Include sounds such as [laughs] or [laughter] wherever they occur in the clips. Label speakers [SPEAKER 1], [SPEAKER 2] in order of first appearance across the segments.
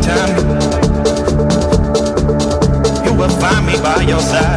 [SPEAKER 1] nighttime, you
[SPEAKER 2] will find me by your side.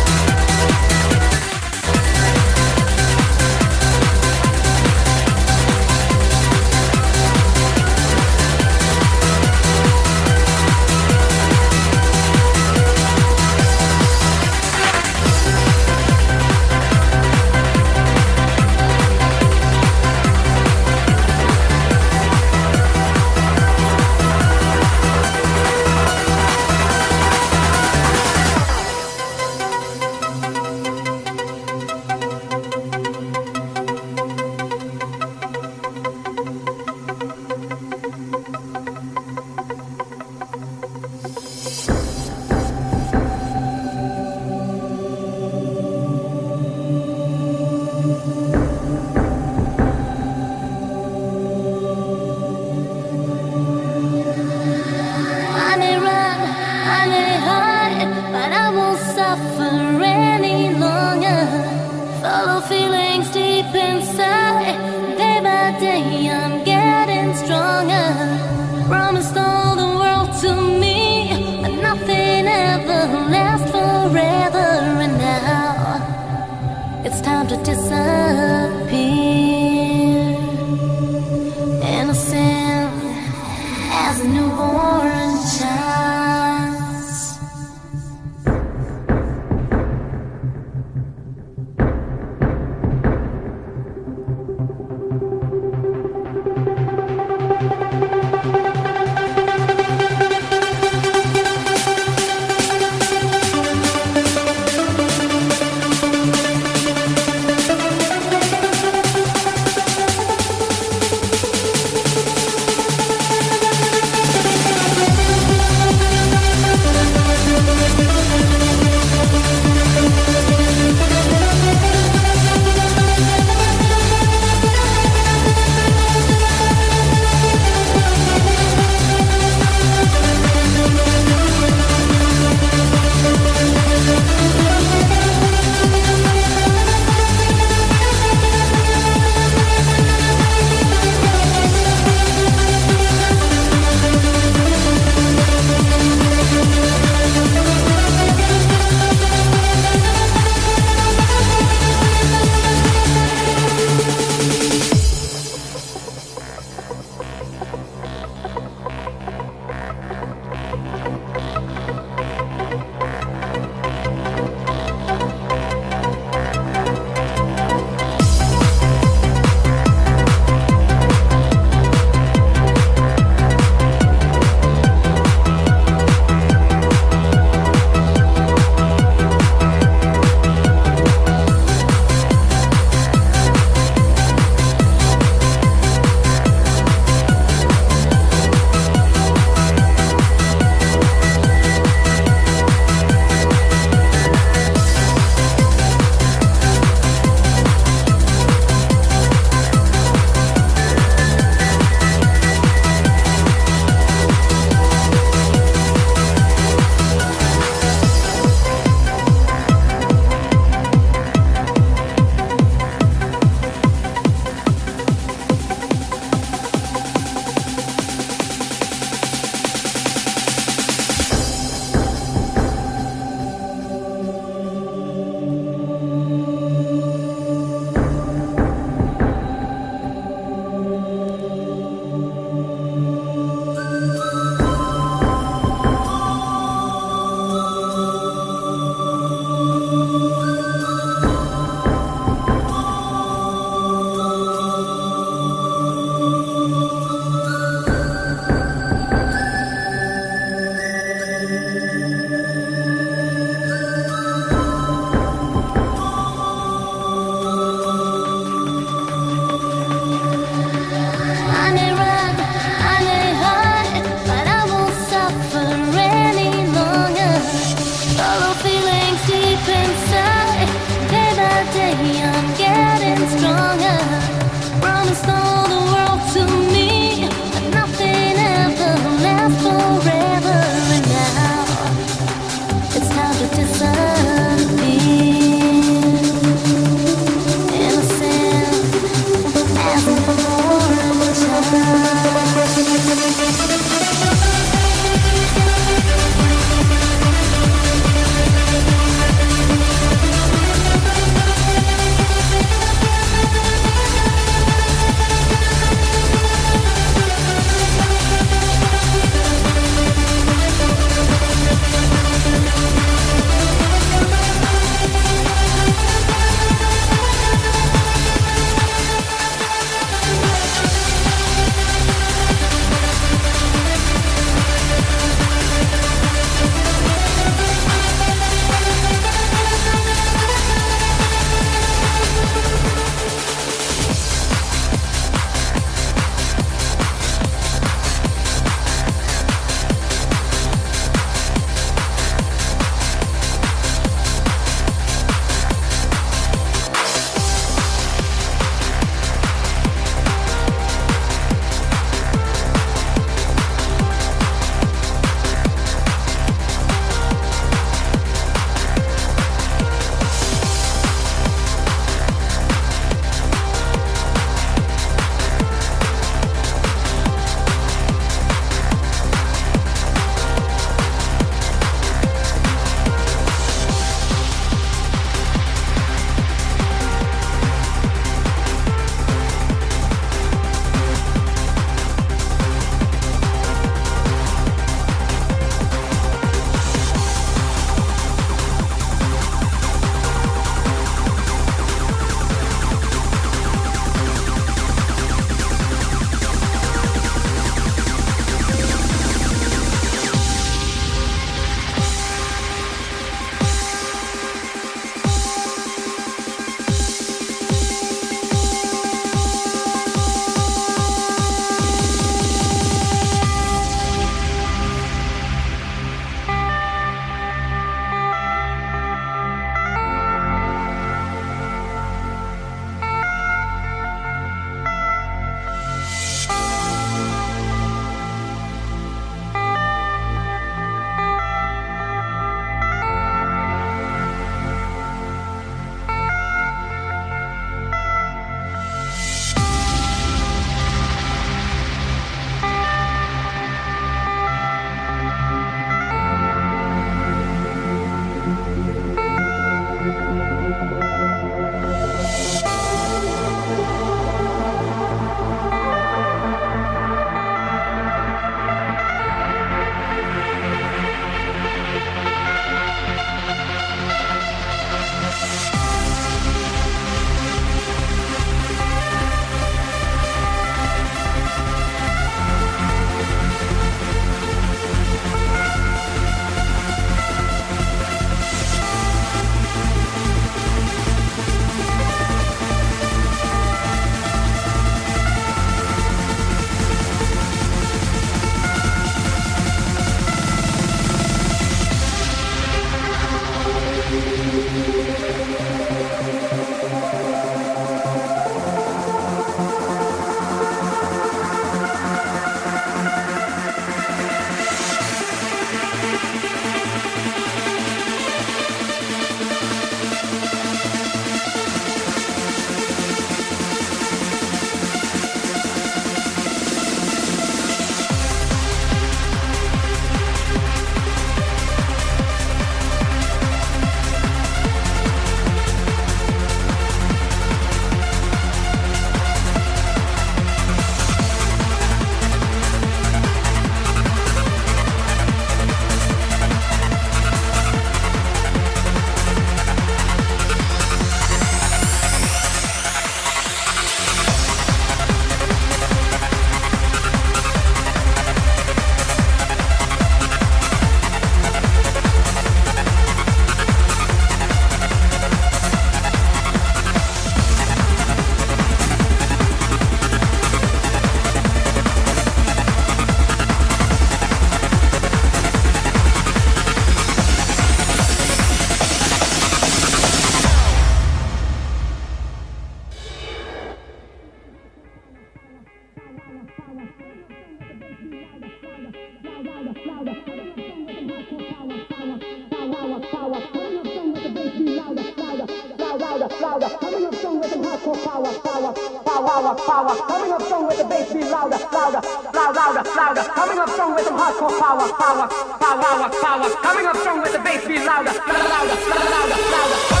[SPEAKER 2] power, power. Coming up strong with the bass beat louder, louder, louder, louder, louder. Coming up strong with some hardcore power, power, power, power, power. Coming up strong with the bass beat louder, louder, louder, louder, louder.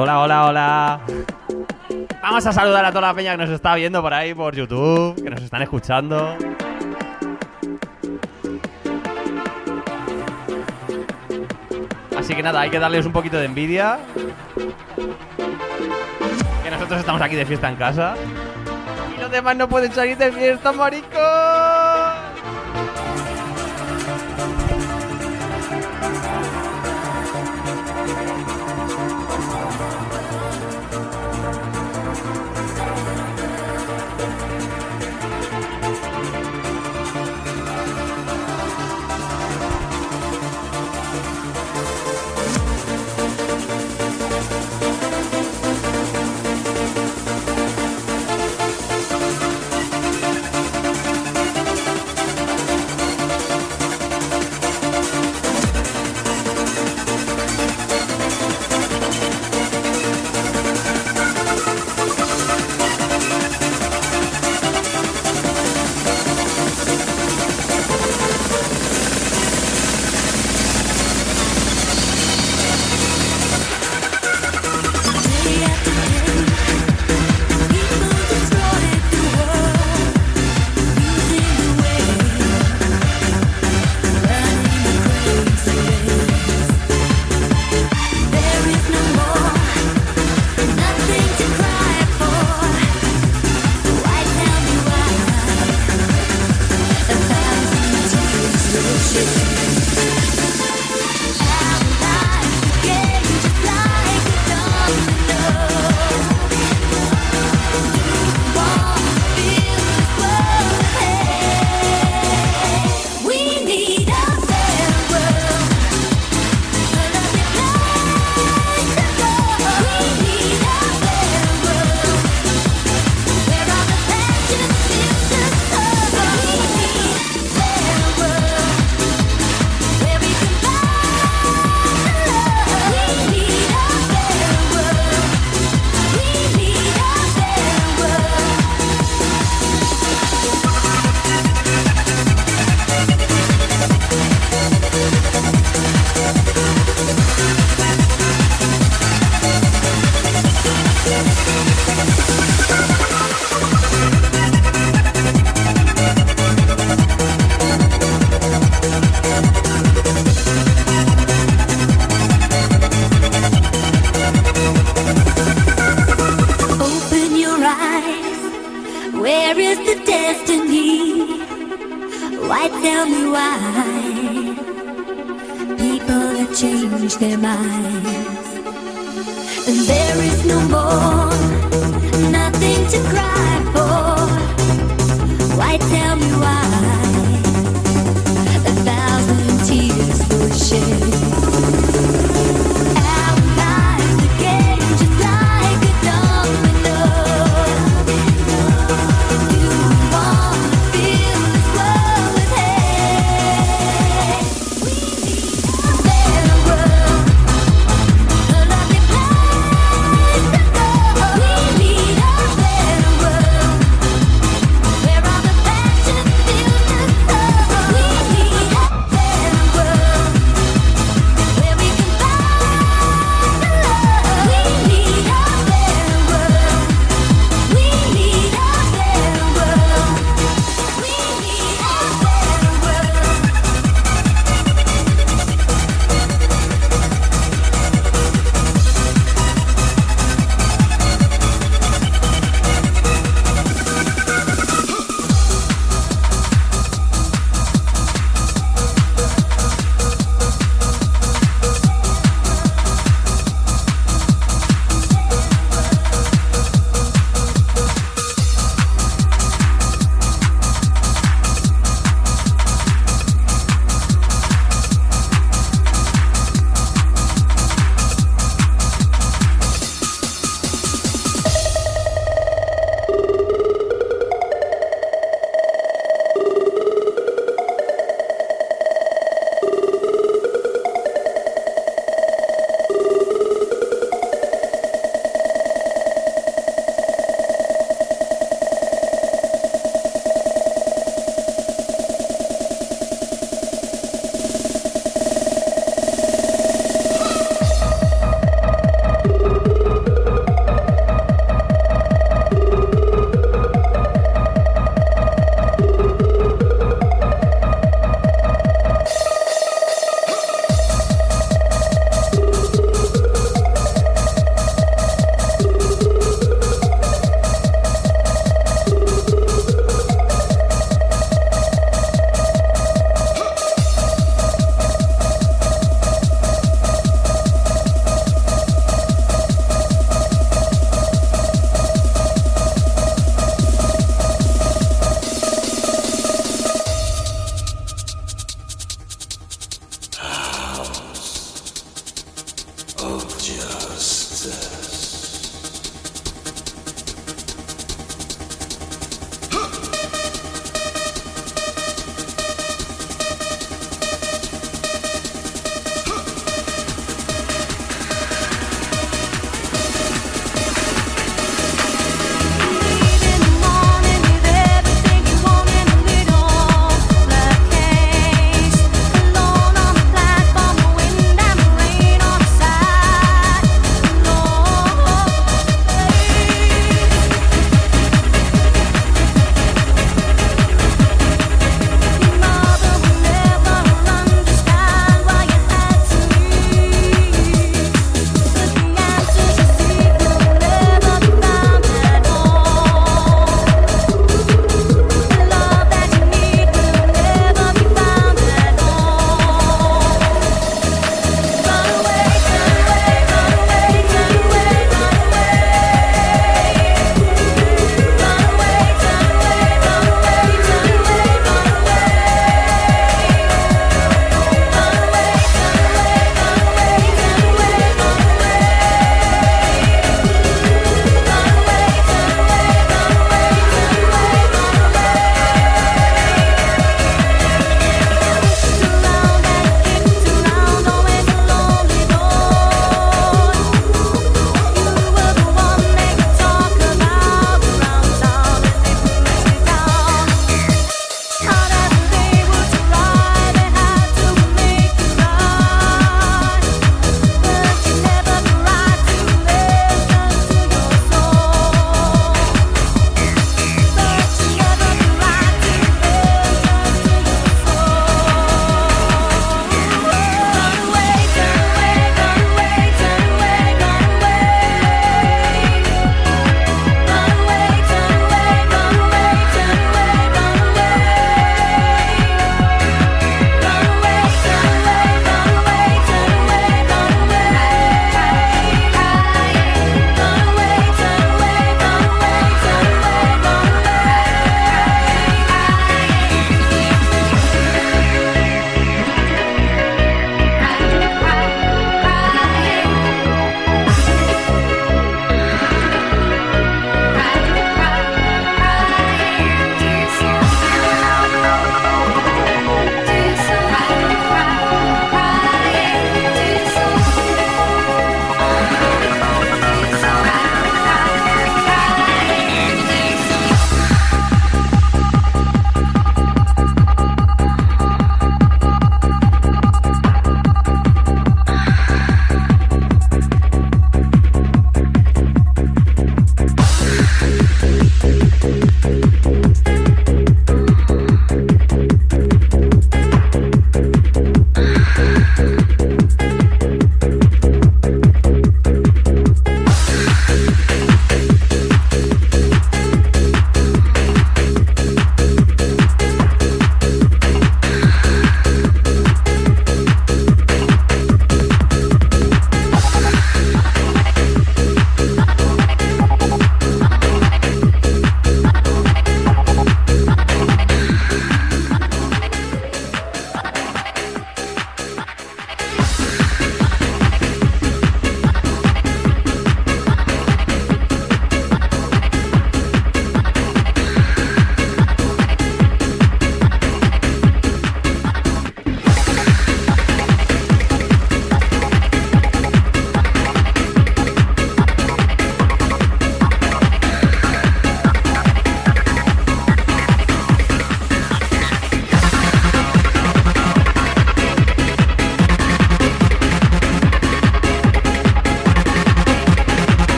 [SPEAKER 2] Hola, hola, hola. Vamos a saludar a toda la peña que nos está viendo por ahí por YouTube, que nos están escuchando. Así que nada, hay que darles un poquito de envidia. Que nosotros estamos aquí de fiesta en casa. Y los demás no pueden salir de fiesta, marico.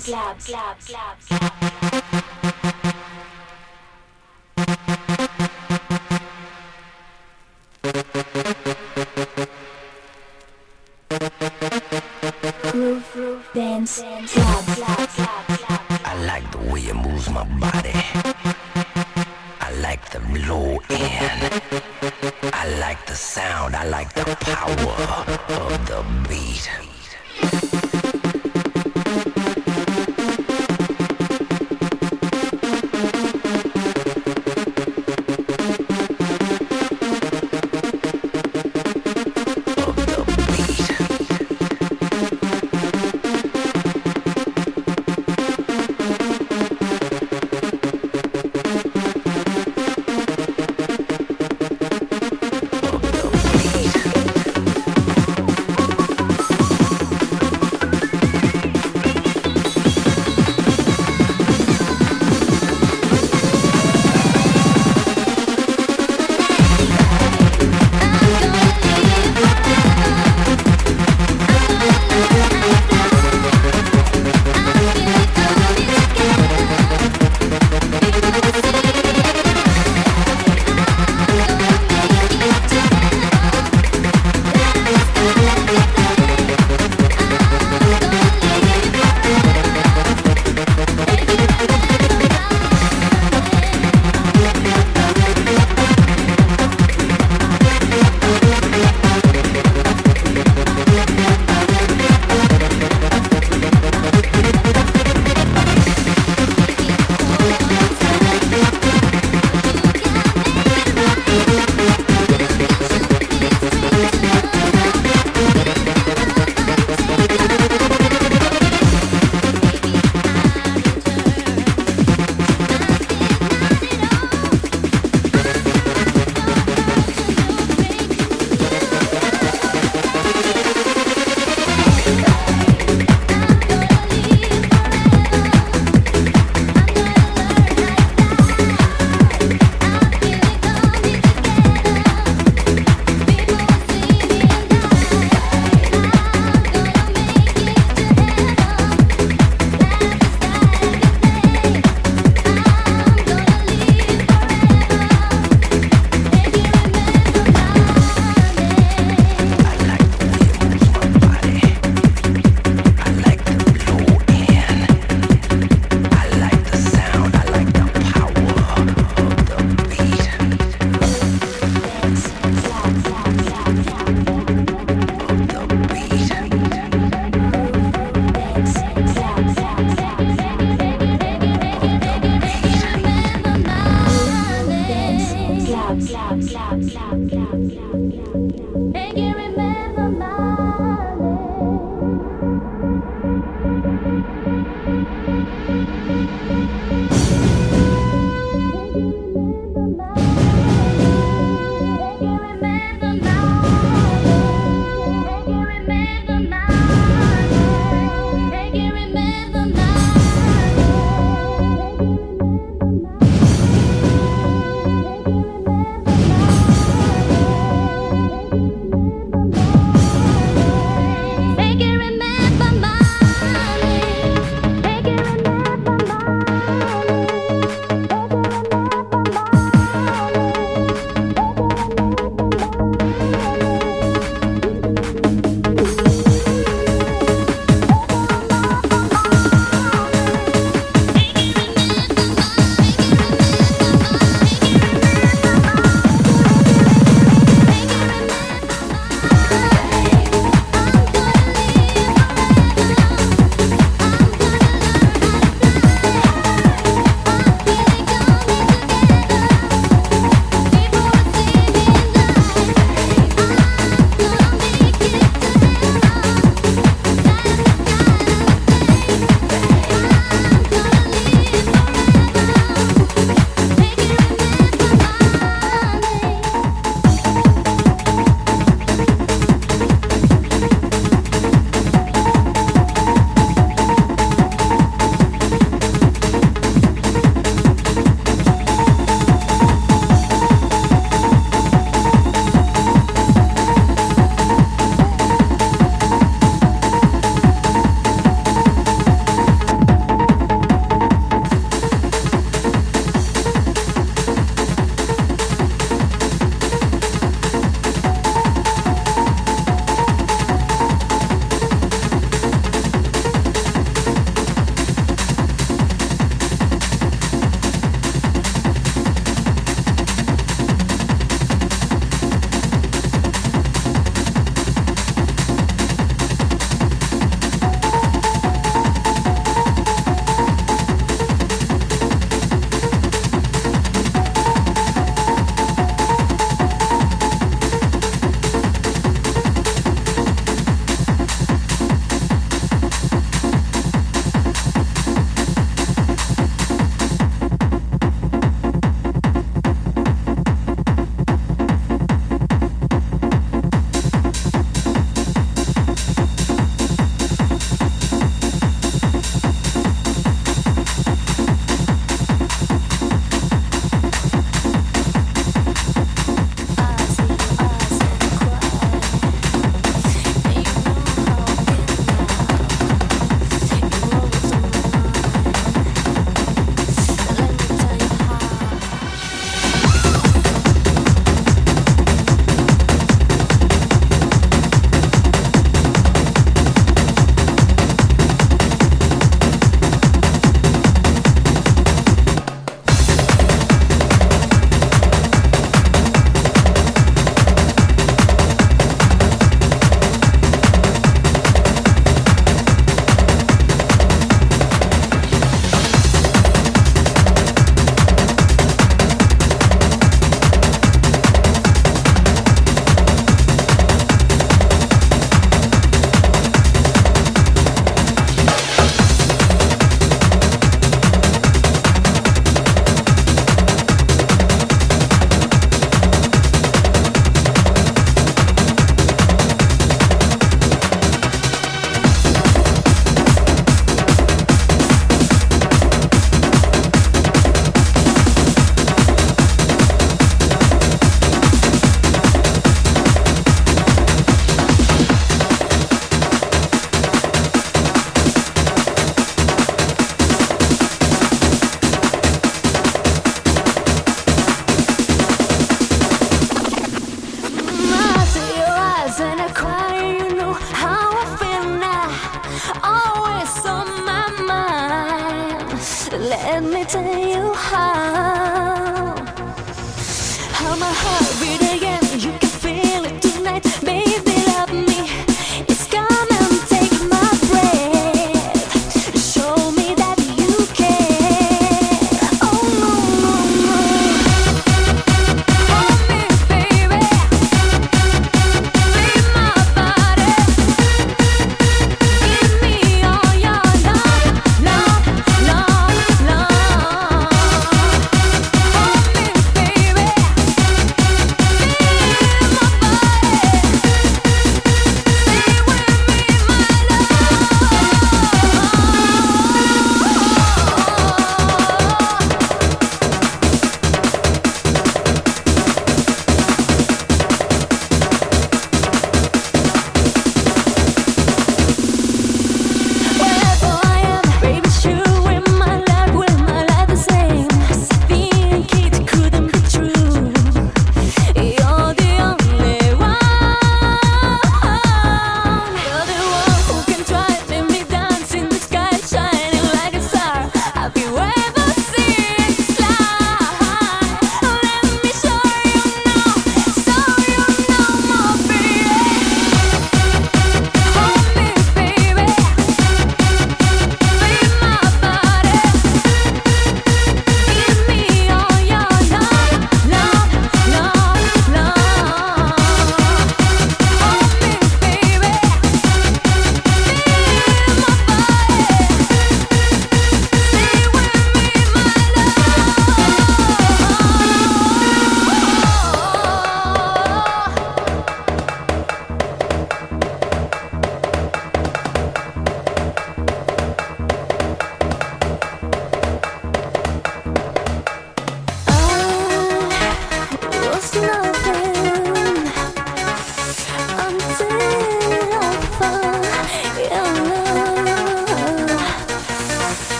[SPEAKER 2] Club,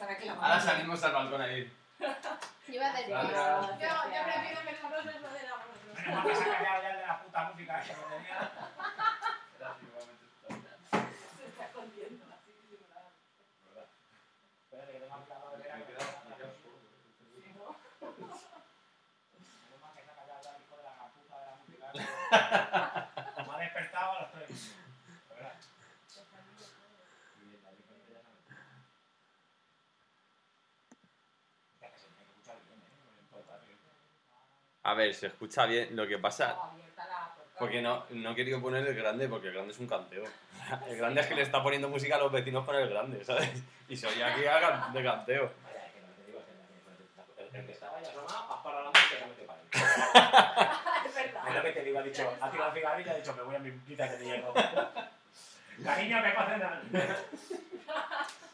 [SPEAKER 2] Ahora salimos al balcón ahí.
[SPEAKER 3] Yo iba a decir,
[SPEAKER 2] Vale.
[SPEAKER 3] "Gracias".
[SPEAKER 4] Yo, yo prefiero que no nos lo de la
[SPEAKER 5] Menos mal que se ha callado ya el de la puta música esa que tenía.
[SPEAKER 4] Se está escondiendo así, disimulado.
[SPEAKER 5] Espérate, que tengo aquí la madera. Sí, ¿no? Menos mal que se ha callado ya el hijo de la puta de la música esa. Me ha despertado a las tres. ¿Verdad? Ya que se tiene que escuchar bien, ¿eh? En todo el barrio.
[SPEAKER 3] A ver, se escucha bien. Lo que pasa.
[SPEAKER 4] la.
[SPEAKER 3] Porque no, no he querido poner el grande, porque el grande es un canteo. El grande es que le está poniendo música a los vecinos con el grande, ¿sabes? Y se oye aquí a- de canteo.
[SPEAKER 5] Vaya, es que no te digo que el, el que estaba ya sonado, has parado la música y no te. [laughs]
[SPEAKER 4] Es verdad.
[SPEAKER 5] Es lo que te digo, ha dicho, ha tirado el cigarrillo y ha dicho, me voy a mi pizza que te llego. [laughs] Cariño, me cocinan. [laughs]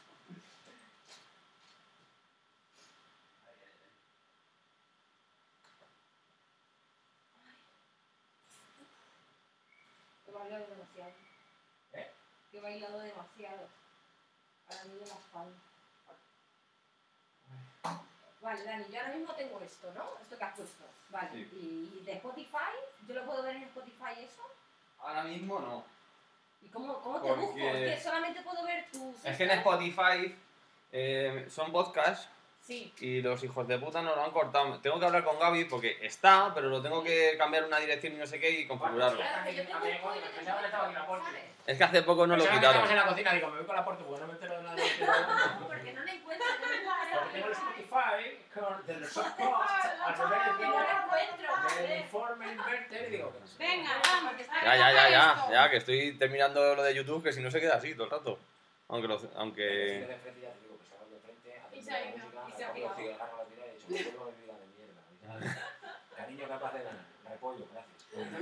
[SPEAKER 4] bailado demasiado.
[SPEAKER 5] ¿Eh?
[SPEAKER 4] He bailado demasiado. Ahora mismo la espalda. Vale, Dani, yo ahora mismo tengo esto, ¿no? Esto que has puesto. Vale.
[SPEAKER 3] Sí.
[SPEAKER 4] Y, y de Spotify, ¿yo lo puedo ver en Spotify eso?
[SPEAKER 3] Ahora mismo no.
[SPEAKER 4] ¿Y cómo, cómo te
[SPEAKER 3] Porque-
[SPEAKER 4] busco? Es que solamente puedo ver tus...
[SPEAKER 3] Es que en Spotify eh, son podcasts
[SPEAKER 4] Sí.
[SPEAKER 3] y los hijos de puta no lo han cortado. Tengo que hablar con Gaby porque está, pero lo tengo que cambiar una dirección y no sé qué y configurarlo.
[SPEAKER 4] Claro, que yo tengo un
[SPEAKER 5] Amigo,
[SPEAKER 4] código de
[SPEAKER 5] pensaba que estaba aquí la puerta.
[SPEAKER 4] ¿sabes?
[SPEAKER 3] Es que hace poco no lo
[SPEAKER 5] en
[SPEAKER 3] quitaron.
[SPEAKER 5] la cocina, digo, me voy con la puerta porque no me entero de nada de lo que [laughs]
[SPEAKER 4] No, porque no la encuentro. no la encuentro.
[SPEAKER 5] Porque tengo el Spotify con de los podcasts al revés
[SPEAKER 4] Que no la encuentro.
[SPEAKER 5] del informe inverter y digo, que no sé.
[SPEAKER 4] Venga, vamos, que está
[SPEAKER 3] Ya, ya, ya, ya, que estoy terminando lo de YouTube, que si no se queda así todo el rato. Aunque, aunque...
[SPEAKER 4] se
[SPEAKER 5] la
[SPEAKER 4] ha
[SPEAKER 5] los
[SPEAKER 4] pirado.
[SPEAKER 5] cigarros, la tira y he dicho, me vuelvo a mi vida de mierda. [laughs] Cariño, capaz de nada. Repollo, gracias.